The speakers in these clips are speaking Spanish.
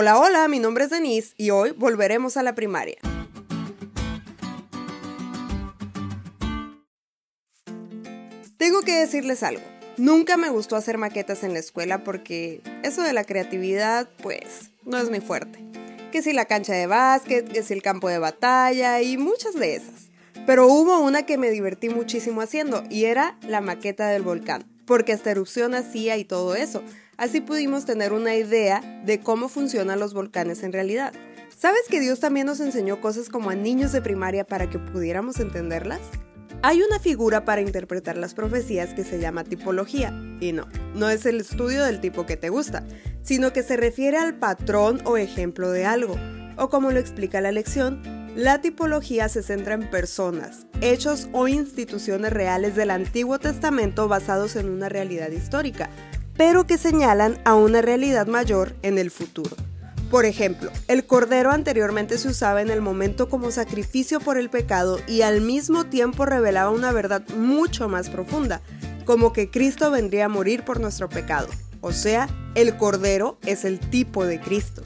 Hola, hola, mi nombre es Denise y hoy volveremos a la primaria. Tengo que decirles algo. Nunca me gustó hacer maquetas en la escuela porque eso de la creatividad, pues, no es muy fuerte. Que si la cancha de básquet, que si el campo de batalla y muchas de esas. Pero hubo una que me divertí muchísimo haciendo y era la maqueta del volcán, porque esta erupción hacía y todo eso. Así pudimos tener una idea de cómo funcionan los volcanes en realidad. ¿Sabes que Dios también nos enseñó cosas como a niños de primaria para que pudiéramos entenderlas? Hay una figura para interpretar las profecías que se llama tipología, y no, no es el estudio del tipo que te gusta, sino que se refiere al patrón o ejemplo de algo, o como lo explica la lección, la tipología se centra en personas, hechos o instituciones reales del Antiguo Testamento basados en una realidad histórica, pero que señalan a una realidad mayor en el futuro. Por ejemplo, el cordero anteriormente se usaba en el momento como sacrificio por el pecado y al mismo tiempo revelaba una verdad mucho más profunda, como que Cristo vendría a morir por nuestro pecado. O sea, el cordero es el tipo de Cristo.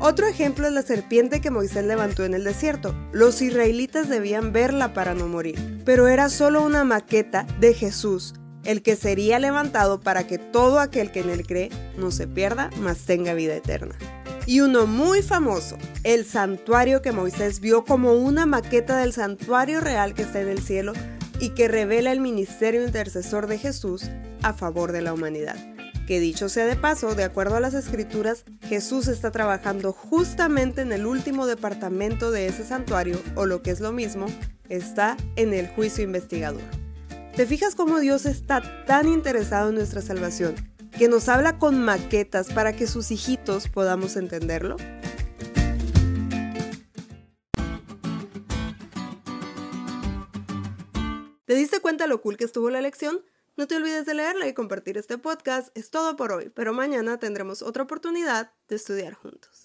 Otro ejemplo es la serpiente que Moisés levantó en el desierto. Los israelitas debían verla para no morir, pero era solo una maqueta de Jesús, el que sería levantado para que todo aquel que en él cree no se pierda, mas tenga vida eterna. Y uno muy famoso, el santuario que Moisés vio como una maqueta del santuario real que está en el cielo y que revela el ministerio intercesor de Jesús a favor de la humanidad. Que dicho sea de paso, de acuerdo a las escrituras, Jesús está trabajando justamente en el último departamento de ese santuario, o lo que es lo mismo, está en el juicio investigador. ¿Te fijas cómo Dios está tan interesado en nuestra salvación? Que nos habla con maquetas para que sus hijitos podamos entenderlo. ¿Te diste cuenta lo cool que estuvo la lección? No te olvides de leerla y compartir este podcast. Es todo por hoy, pero mañana tendremos otra oportunidad de estudiar juntos.